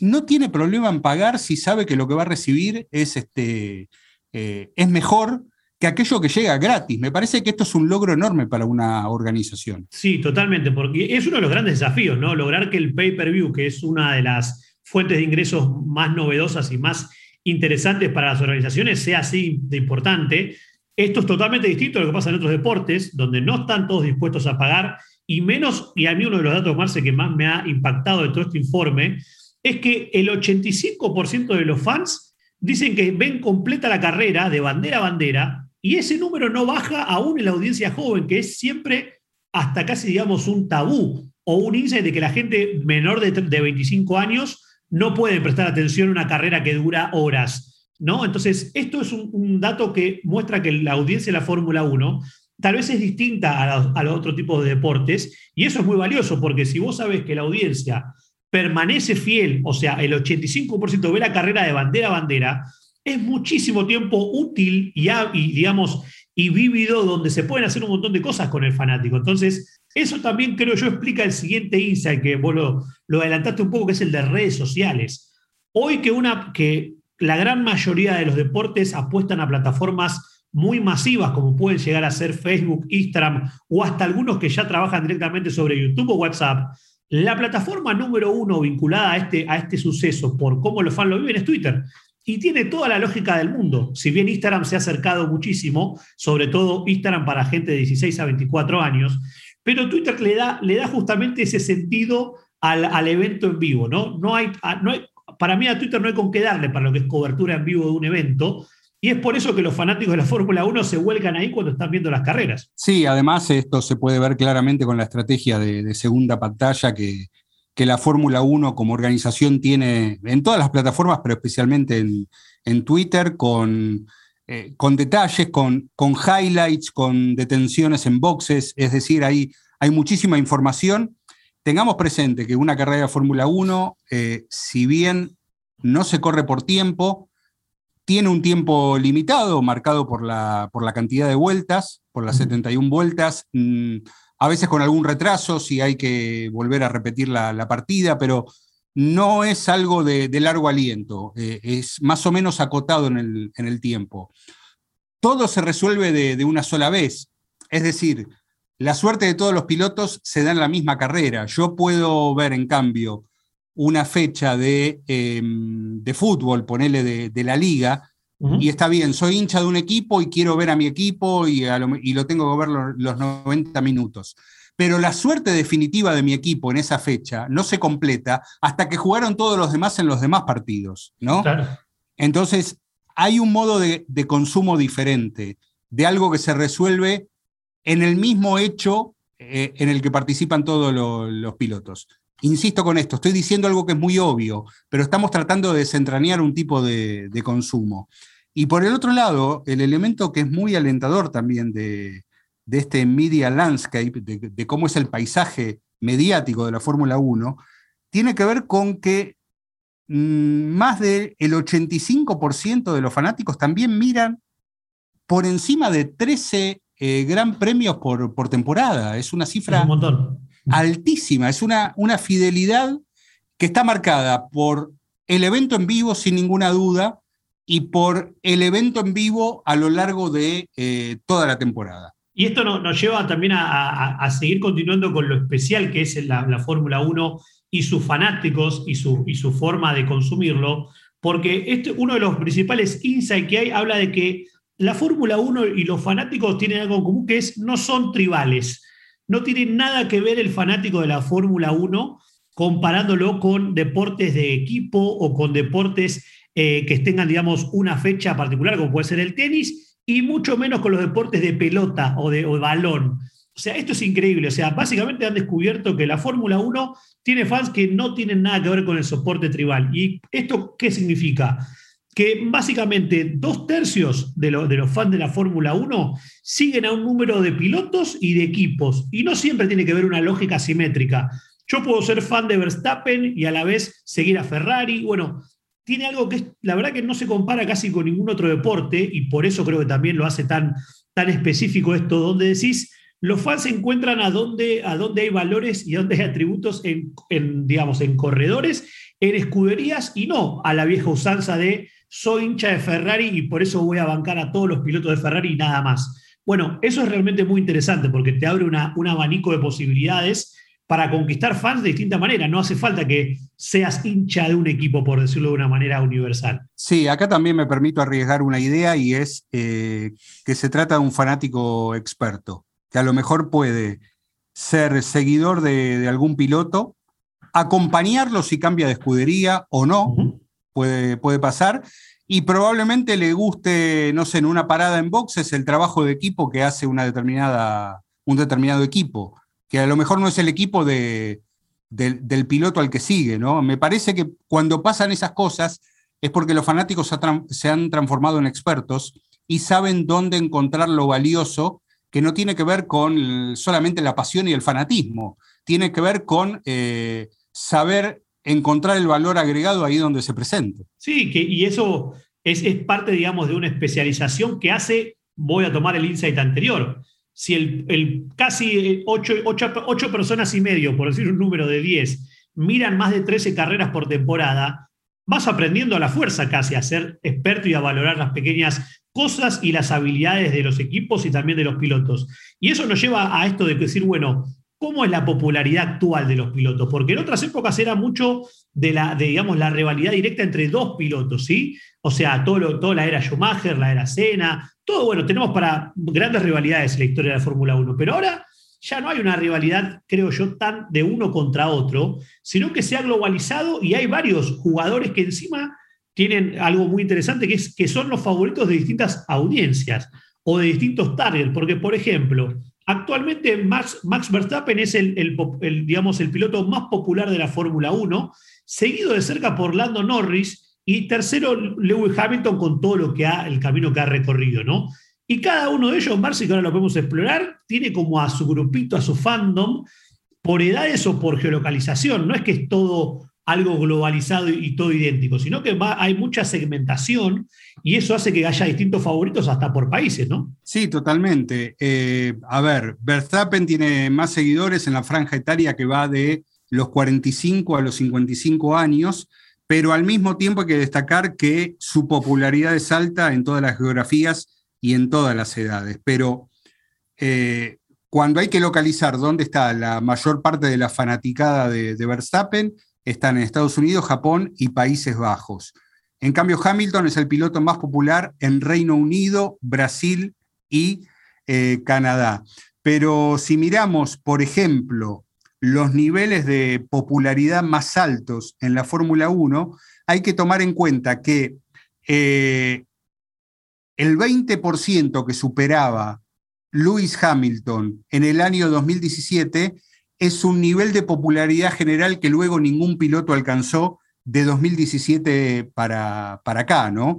no tiene problema en pagar si sabe que lo que va a recibir es, este, eh, es mejor que aquello que llega gratis. Me parece que esto es un logro enorme para una organización.
Sí, totalmente, porque es uno de los grandes desafíos, ¿no? Lograr que el pay-per-view, que es una de las fuentes de ingresos más novedosas y más interesantes para las organizaciones, sea así de importante. Esto es totalmente distinto a lo que pasa en otros deportes, donde no están todos dispuestos a pagar y menos, y a mí uno de los datos, Marce, que más me ha impactado de todo este informe, es que el 85% de los fans dicen que ven completa la carrera de bandera a bandera y ese número no baja aún en la audiencia joven, que es siempre hasta casi, digamos, un tabú o un índice de que la gente menor de, 25 años no puede prestar atención a una carrera que dura horas. ¿no? Entonces, esto es un, un dato que muestra que la audiencia de la Fórmula 1 tal vez es distinta a los, otros tipos de deportes, y eso es muy valioso, porque si vos sabes que la audiencia permanece fiel, o sea, el 85% ve la carrera de bandera a bandera, es muchísimo tiempo útil y, y, digamos, y vívido donde se pueden hacer un montón de cosas con el fanático. Entonces, eso también creo yo explica el siguiente insight que vos lo, lo adelantaste un poco, que es el de redes sociales. Hoy que, una, que la gran mayoría de los deportes apuestan a plataformas muy masivas como pueden llegar a ser Facebook, Instagram o hasta algunos que ya trabajan directamente sobre YouTube o WhatsApp, la plataforma número uno vinculada a este, a este suceso por cómo los fans lo viven es Twitter. Y tiene toda la lógica del mundo. Si bien Instagram se ha acercado muchísimo, sobre todo Instagram para gente de 16 a 24 años, pero Twitter le da, le da justamente ese sentido al, evento en vivo, ¿no? No hay, no hay, para mí a Twitter no hay con qué darle para lo que es cobertura en vivo de un evento, y es por eso que los fanáticos de la Fórmula 1 se vuelcan ahí cuando están viendo las carreras.
Sí, además esto se puede ver claramente con la estrategia de, segunda pantalla que, la Fórmula 1 como organización tiene en todas las plataformas, pero especialmente en, Twitter, con, eh, con detalles, con, con, highlights, con detenciones en boxes, es decir, hay, hay muchísima información. Tengamos presente que una carrera de Fórmula 1, eh, si bien no se corre por tiempo, tiene un tiempo limitado, marcado por la, por la cantidad de vueltas, por las 71 vueltas, mm, a veces con algún retraso, si hay que volver a repetir la, partida, pero no es algo de, largo aliento, eh, es más o menos acotado en el, tiempo. Todo se resuelve de, una sola vez, es decir, la suerte de todos los pilotos se da en la misma carrera. Yo puedo ver, en cambio, una fecha de, em, de fútbol, ponele de, la liga, y está bien, soy hincha de un equipo y quiero ver a mi equipo y, lo, y lo, tengo que ver los, 90 minutos. Pero la suerte definitiva de mi equipo en esa fecha no se completa hasta que jugaron todos los demás en los demás partidos, ¿no? Entonces, hay un modo de, consumo diferente, de algo que se resuelve en el mismo hecho eh, en el que participan todos los pilotos insisto con esto, estoy diciendo algo que es muy obvio, pero estamos tratando de desentrañar un tipo de, consumo. Y por el otro lado, el elemento que es muy alentador también de, este media landscape, de, cómo es el paisaje mediático de la Fórmula 1, tiene que ver con que mm, más del 85% de los fanáticos también miran por encima de 13 eh, gran premios por, por temporada. Es una cifra
un montón
altísima, es una, una fidelidad que está marcada por el evento en vivo sin ninguna duda y por el evento en vivo a lo largo de eh, toda la temporada.
Y esto nos lleva también a, seguir continuando con lo especial que es la, Fórmula 1 y sus fanáticos y su, y su forma de consumirlo, porque este, uno de los principales insights que hay habla de que la Fórmula 1 y los fanáticos tienen algo en común que es no son tribales no tiene nada que ver el fanático de la Fórmula 1 comparándolo con deportes de equipo o con deportes eh, que tengan, digamos, una fecha particular, como puede ser el tenis, y mucho menos con los deportes de pelota o de, balón. O sea, esto es increíble. O sea, básicamente han descubierto que la Fórmula 1 tiene fans que no tienen nada que ver con el soporte tribal. ¿Y esto qué significa? Que básicamente dos tercios de, de los fans de la Fórmula 1 siguen a un número de pilotos y de equipos. Y no siempre tiene que ver una lógica simétrica. Yo puedo ser fan de Verstappen y a la vez seguir a Ferrari. Bueno, tiene algo que la verdad que no se compara casi con ningún otro deporte y por eso creo que también lo hace tan, tan específico esto, donde decís, los fans se encuentran a dónde, a dónde hay valores y dónde hay atributos en, en, digamos, en corredores, en escuderías y no a la vieja usanza de soy hincha de Ferrari y por eso voy a bancar a todos los pilotos de Ferrari y nada más. Bueno, eso es realmente muy interesante porque te abre una, un abanico de posibilidades para conquistar fans de distinta manera. No hace falta que seas hincha de un equipo, por decirlo de una manera universal.
Sí, acá también me permito arriesgar una idea y es eh, que se trata de un fanático experto, que a lo mejor puede ser seguidor de, algún piloto, acompañarlo si cambia de escudería o no, puede, pasar. Y probablemente le guste, no sé, en una parada en boxes el trabajo de equipo que hace una determinada, un determinado equipo, que a lo mejor no es el equipo de, del piloto al que sigue, ¿no? Me parece que cuando pasan esas cosas es porque los fanáticos se han transformado en expertos y saben dónde encontrar lo valioso, que no tiene que ver con solamente la pasión y el fanatismo, tiene que ver con eh, saber encontrar el valor agregado ahí donde se presente.
Sí, que, y eso es, es parte, digamos, de una especialización que hace, voy a tomar el insight anterior, si el, casi 8, personas y medio, por decir un número de 10, miran más de 13 carreras por temporada, vas aprendiendo a la fuerza casi a ser experto y a valorar las pequeñas cosas y las habilidades de los equipos y también de los pilotos. Y eso nos lleva a esto de decir, bueno, ¿cómo es la popularidad actual de los pilotos? Porque en otras épocas era mucho de la, digamos, la rivalidad directa entre dos pilotos, ¿sí? O sea, todo toda la era Schumacher, la era Senna, todo, bueno, tenemos para grandes rivalidades en la historia de la Fórmula 1, pero ahora ya no hay una rivalidad, creo yo, tan de uno contra otro, sino que se ha globalizado y hay varios jugadores que encima tienen algo muy interesante, que es que son los favoritos de distintas audiencias o de distintos targets, porque, por ejemplo, actualmente Max, Max Verstappen es el, digamos, el piloto más popular de la Fórmula 1, seguido de cerca por Lando Norris, y tercero, Lewis Hamilton con todo lo que ha, el camino que ha recorrido, ¿no? Y cada uno de ellos, Marcy, que ahora lo podemos explorar, tiene como a su grupito, a su fandom, por edades o por geolocalización. No es que es todo algo globalizado y todo idéntico, sino que hay mucha segmentación y eso hace que haya distintos favoritos hasta por países, ¿no?
Sí, totalmente. Eh, a ver, Verstappen tiene más seguidores en la franja etaria que va de los 45 a los 55 años pero al mismo tiempo hay que destacar que su popularidad es alta en todas las geografías y en todas las edades. Pero eh, cuando hay que localizar dónde está la mayor parte de la fanaticada de, Verstappen, están en Estados Unidos, Japón y Países Bajos. En cambio, Hamilton es el piloto más popular en Reino Unido, Brasil y eh, Canadá. Pero si miramos, por ejemplo, los niveles de popularidad más altos en la Fórmula 1, hay que tomar en cuenta que eh, el 20% que superaba Lewis Hamilton en el año 2017 es un nivel de popularidad general que luego ningún piloto alcanzó de 2017 para, para acá, ¿no?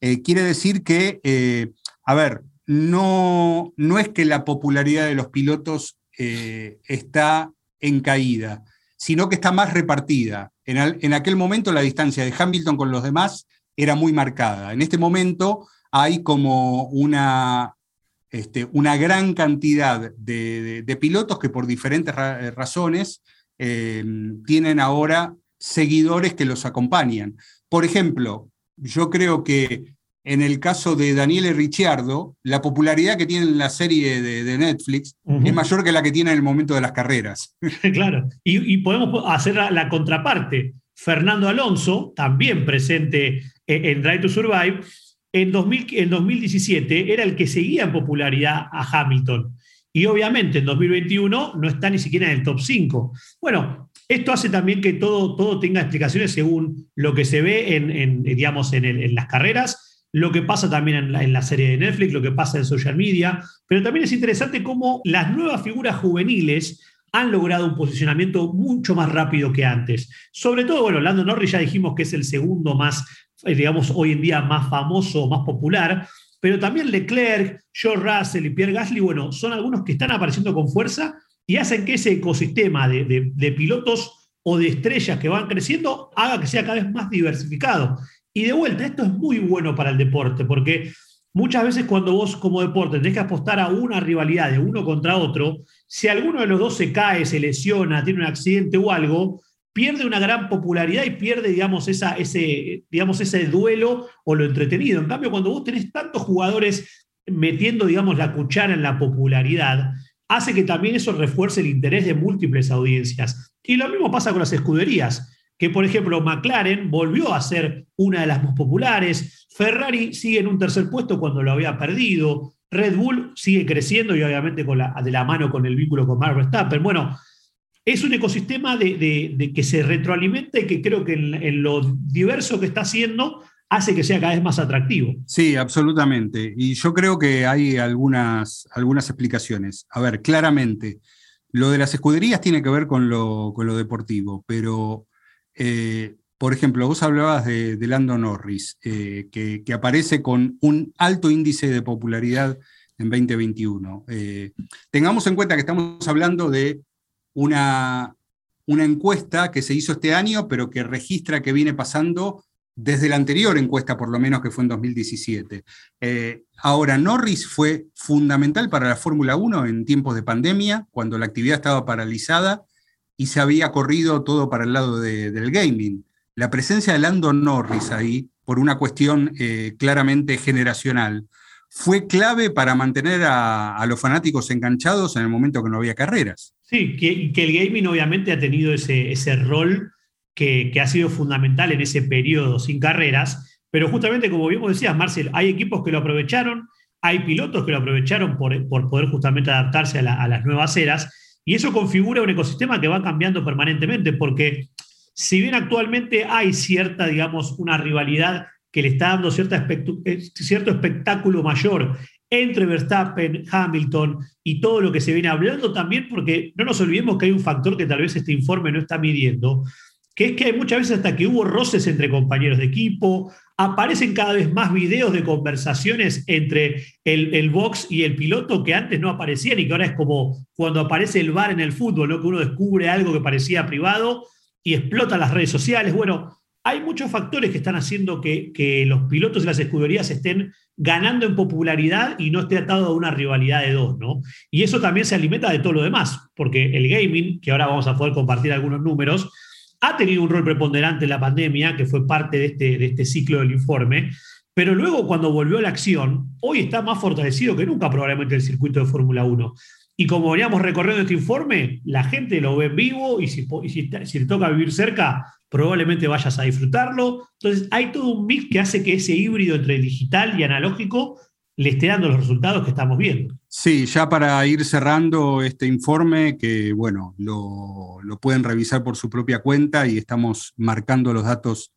Eh, quiere decir que, eh, a ver, no, no es que la popularidad de los pilotos está en caída, sino que está más repartida. En, aquel momento la distancia de Hamilton con los demás era muy marcada. En este momento hay como una, este, una gran cantidad de, pilotos que por diferentes razones eh, tienen ahora seguidores que los acompañan. Por ejemplo, yo creo que en el caso de Daniele Ricciardo, la popularidad que tiene en la serie de, Netflix es mayor que la que tiene en el momento de las carreras.
claro, y, podemos hacer la, contraparte. Fernando Alonso, también presente en, Drive to Survive, en, 2017 era el que seguía en popularidad a Hamilton. Y obviamente en 2021 no está ni siquiera en el top 5. Bueno, esto hace también que todo, todo tenga explicaciones según lo que se ve en, digamos, en las carreras lo que pasa también en la, serie de Netflix, lo que pasa en social media, pero también es interesante cómo las nuevas figuras juveniles han logrado un posicionamiento mucho más rápido que antes. Sobre todo, bueno, Lando Norris ya dijimos que es el segundo más, digamos, hoy en día más famoso, más popular, pero también Leclerc, George Russell y Pierre Gasly, bueno, son algunos que están apareciendo con fuerza y hacen que ese ecosistema de pilotos o de estrellas que van creciendo haga que sea cada vez más diversificado. Y de vuelta, esto es muy bueno para el deporte, porque muchas veces cuando vos como deporte tenés que apostar a una rivalidad de uno contra otro, si alguno de los dos se cae, se lesiona, tiene un accidente o algo, pierde una gran popularidad y pierde, digamos, esa, ese, digamos, ese duelo o lo entretenido. En cambio, cuando vos tenés tantos jugadores metiendo, digamos, la cuchara en la popularidad, hace que también eso refuerce el interés de múltiples audiencias. Y lo mismo pasa con las escuderías que por ejemplo McLaren volvió a ser una de las más populares, Ferrari sigue en un tercer puesto cuando lo había perdido, Red Bull sigue creciendo y obviamente con la, de la mano con el vínculo con Max Verstappen. Bueno, es un ecosistema de, que se retroalimenta y que creo que en, lo diverso que está haciendo hace que sea cada vez más atractivo.
Sí, absolutamente. Y yo creo que hay algunas, algunas explicaciones. A ver, claramente, lo de las escuderías tiene que ver con lo, con lo deportivo, pero eh, por ejemplo, vos hablabas de, Lando Norris, eh, que, aparece con un alto índice de popularidad en 2021. Eh, tengamos en cuenta que estamos hablando de una, encuesta que se hizo este año, pero que registra que viene pasando desde la anterior encuesta, por lo menos que fue en 2017. Eh, ahora, Norris fue fundamental para la Fórmula 1 en tiempos de pandemia, cuando la actividad estaba paralizada y se había corrido todo para el lado del gaming. La presencia de Lando Norris ahí, por una cuestión eh, claramente generacional, fue clave para mantener a, los fanáticos enganchados en el momento que no había carreras.
Sí, que, que el gaming obviamente ha tenido ese, ese rol que, ha sido fundamental en ese periodo sin carreras, pero justamente como bien decías, Marcel, hay equipos que lo aprovecharon, hay pilotos que lo aprovecharon por, por poder justamente adaptarse a, las nuevas eras, y eso configura un ecosistema que va cambiando permanentemente, porque si bien actualmente hay cierta, digamos, una rivalidad que le está dando cierta eh, cierto espectáculo mayor entre Verstappen, Hamilton y todo lo que se viene hablando también, porque no nos olvidemos que hay un factor que tal vez este informe no está midiendo, que es que hay muchas veces hasta que hubo roces entre compañeros de equipo, aparecen cada vez más videos de conversaciones entre el, box y el piloto que antes no aparecían y que ahora es como cuando aparece el bar en el fútbol, ¿no? que uno descubre algo que parecía privado y explota las redes sociales. Bueno, hay muchos factores que están haciendo que, que los pilotos y las escuderías estén ganando en popularidad y no esté atado a una rivalidad de dos, ¿no? Y eso también se alimenta de todo lo demás, porque el gaming, que ahora vamos a poder compartir algunos números, ha tenido un rol preponderante en la pandemia, que fue parte de este, de este ciclo del informe, pero luego cuando volvió a la acción, hoy está más fortalecido que nunca probablemente el circuito de Fórmula 1. Y como veníamos recorriendo este informe, la gente lo ve en vivo y si, te toca vivir cerca, probablemente vayas a disfrutarlo. Entonces hay todo un mix que hace que ese híbrido entre digital y analógico le esté dando los resultados que estamos viendo.
Sí, ya para ir cerrando este informe, que bueno, lo, pueden revisar por su propia cuenta y estamos marcando los datos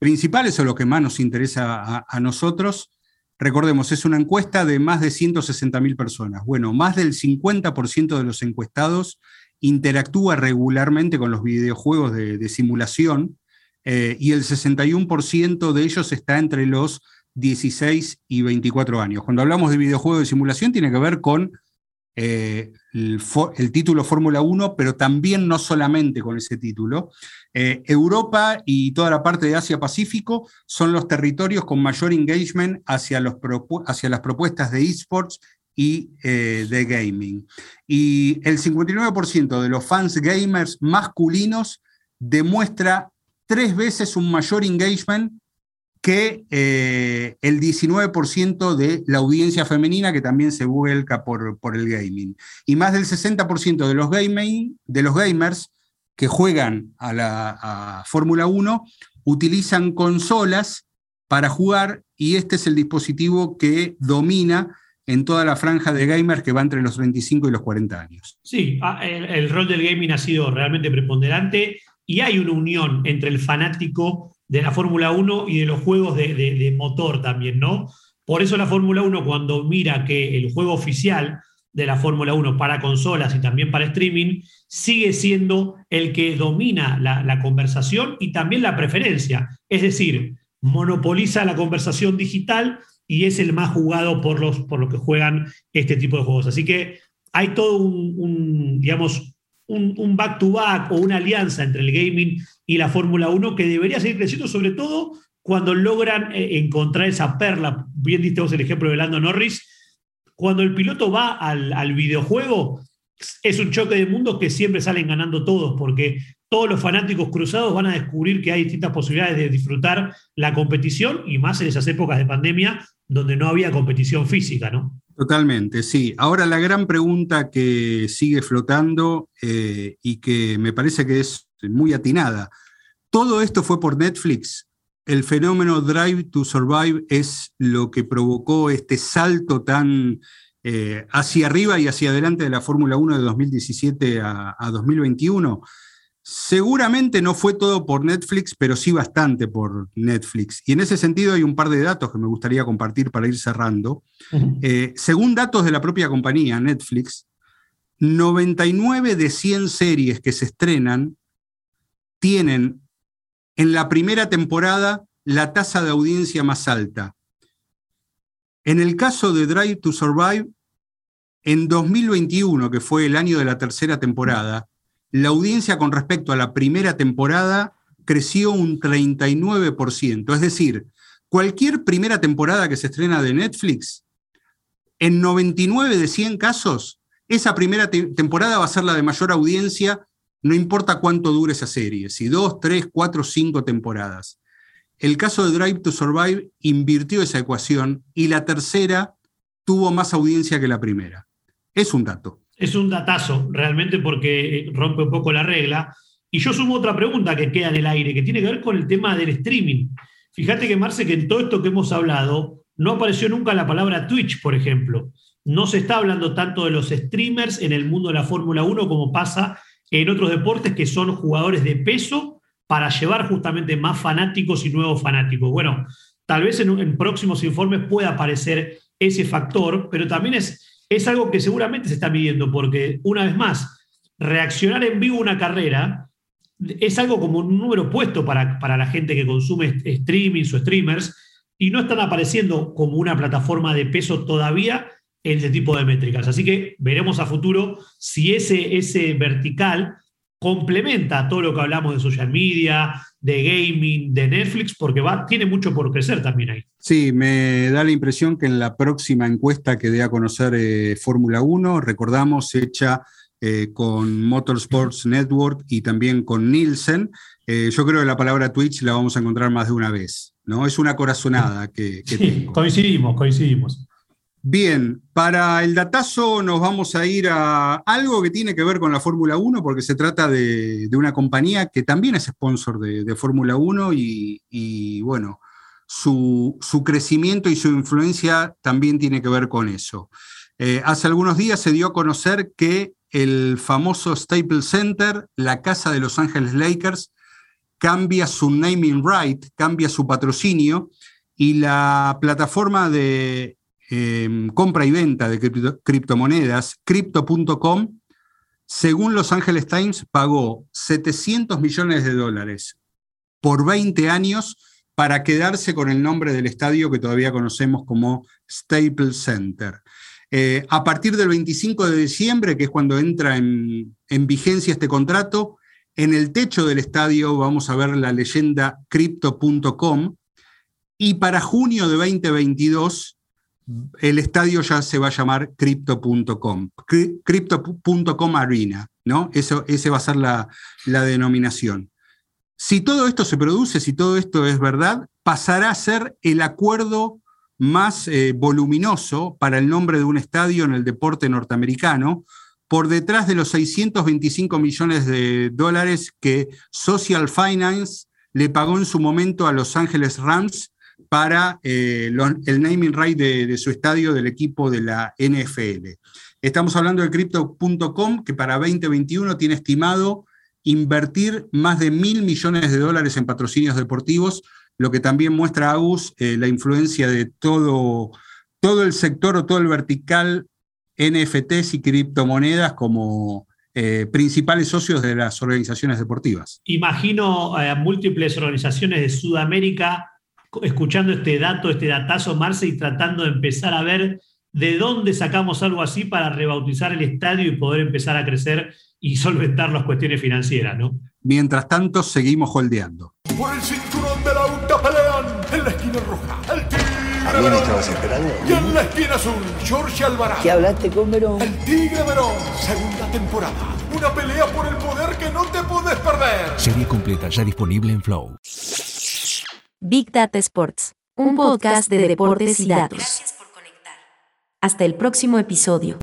principales o lo que más nos interesa a, nosotros. Recordemos, es una encuesta de más de 160.000 personas. Bueno, más del 50% de los encuestados interactúa regularmente con los videojuegos de, simulación eh, y el 61% de ellos está entre los 16 y 24 años. Cuando hablamos de videojuegos de simulación tiene que ver con eh, el, título Fórmula 1, pero también no solamente con ese título. Eh, Europa y toda la parte de Asia-Pacífico son los territorios con mayor engagement hacia, los hacia las propuestas de esports y eh, de gaming. Y el 59% de los fans gamers masculinos demuestra tres veces un mayor engagement que eh, el 19% de la audiencia femenina que también se vuelca por, por el gaming. Y más del 60% de los, gamers que juegan a la Fórmula 1 utilizan consolas para jugar y este es el dispositivo que domina en toda la franja de gamers que va entre los 35 y los 40 años.
Sí, ah, el rol del gaming ha sido realmente preponderante y hay una unión entre el fanático de la Fórmula 1 y de los juegos de, motor también, ¿no? Por eso la Fórmula 1 cuando mira que el juego oficial de la Fórmula 1 para consolas y también para streaming sigue siendo el que domina la, conversación y también la preferencia. Es decir, monopoliza la conversación digital y es el más jugado por los, por los que juegan este tipo de juegos. Así que hay todo un, digamos, un back to -back o una alianza entre el gaming y la Fórmula 1 que debería seguir creciendo, sobre todo cuando logran eh, encontrar esa perla. Bien diste vos el ejemplo de Lando Norris. Cuando el piloto va al, videojuego, es un choque de mundos que siempre salen ganando todos, porque todos los fanáticos cruzados van a descubrir que hay distintas posibilidades de disfrutar la competición y más en esas épocas de pandemia donde no había competición física, ¿no?
Totalmente, sí. Ahora la gran pregunta que sigue flotando eh, y que me parece que es muy atinada. Todo esto fue por Netflix. El fenómeno Drive to Survive es lo que provocó este salto tan eh, hacia arriba y hacia adelante de la Fórmula 1 de 2017 a, 2021. Seguramente no fue todo por Netflix, pero sí bastante por Netflix. Y en ese sentido hay un par de datos que me gustaría compartir para ir cerrando. Eh, según datos de la propia compañía, Netflix, 99 de 100 series que se estrenan tienen en la primera temporada la tasa de audiencia más alta. En el caso de Drive to Survive, en 2021, que fue el año de la tercera temporada, la audiencia con respecto a la primera temporada creció un 39%. Es decir, cualquier primera temporada que se estrena de Netflix, en 99 de 100 casos, esa primera temporada va a ser la de mayor audiencia, no importa cuánto dure esa serie, si dos, tres, cuatro, cinco temporadas. El caso de Drive to Survive invirtió esa ecuación y la tercera tuvo más audiencia que la primera. Es un dato.
Es un datazo, realmente, porque eh, rompe un poco la regla. Y yo sumo otra pregunta que queda en el aire, que tiene que ver con el tema del streaming. Fíjate que, Marce, que en todo esto que hemos hablado, no apareció nunca la palabra Twitch, por ejemplo. No se está hablando tanto de los streamers en el mundo de la Fórmula 1 como pasa en otros deportes que son jugadores de peso para llevar justamente más fanáticos y nuevos fanáticos. Bueno, tal vez en, próximos informes pueda aparecer ese factor, pero también es, es algo que seguramente se está midiendo, porque una vez más, reaccionar en vivo una carrera es algo como un número puesto para, para la gente que consume streaming o streamers y no están apareciendo como una plataforma de peso todavía en ese tipo de métricas. Así que veremos a futuro si ese, ese vertical complementa todo lo que hablamos de social media, de gaming, de Netflix, porque va, tiene mucho por crecer también ahí.
Sí, me da la impresión que en la próxima encuesta que dé a conocer eh, Fórmula 1, recordamos, hecha eh, con Motorsports Network y también con Nielsen, eh, yo creo que la palabra Twitch la vamos a encontrar más de una vez, ¿no? Es una corazonada que,
sí, Coincidimos, coincidimos.
Bien, para el datazo nos vamos a ir a algo que tiene que ver con la Fórmula 1, porque se trata de, una compañía que también es sponsor de, Fórmula 1 y, bueno, su, crecimiento y su influencia también tiene que ver con eso. Eh, hace algunos días se dio a conocer que el famoso Staples Center, la casa de Los Ángeles Lakers, cambia su naming right, cambia su patrocinio y la plataforma de Em, compra y venta de criptomonedas, crypto.com, según Los Angeles Times, pagó 700 millones de dólares por 20 años para quedarse con el nombre del estadio que todavía conocemos como Staples Center. Eh, a partir del 25 de diciembre, que es cuando entra en, en, vigencia este contrato, en el techo del estadio vamos a ver la leyenda crypto.com y para junio de 2022 el estadio ya se va a llamar crypto.com, crypto.com Arena, ¿no? Eso, ese va a ser la, denominación. Si todo esto se produce, si todo esto es verdad, pasará a ser el acuerdo más eh, voluminoso para el nombre de un estadio en el deporte norteamericano, por detrás de los 625 millones de dólares que Social Finance le pagó en su momento a Los Ángeles Rams para eh, el naming right de, su estadio del equipo de la NFL. Estamos hablando de Crypto.com, que para 2021 tiene estimado invertir más de mil millones de dólares en patrocinios deportivos, lo que también muestra, Agus, eh, la influencia de todo, todo el sector o todo el vertical NFTs y criptomonedas como eh, principales socios de las organizaciones deportivas.
Imagino a múltiples organizaciones de Sudamérica escuchando este dato, este datazo, Marce, y tratando de empezar a ver de dónde sacamos algo así para rebautizar el estadio y poder empezar a crecer y solventar las cuestiones financieras, ¿no?
Mientras tanto, seguimos holdeando.
Por el cinturón de la UTA pelean en la esquina roja. El Tigre Verón.
estabas esperando?
Y en la esquina azul, George Alvarado.
¿Qué hablaste con Verón?
El Tigre Verón, segunda temporada. Una pelea por el poder que no te puedes perder.
Serie completa ya disponible en Flow.
Big Data Sports, un podcast de deportes y datos. Hasta el próximo episodio.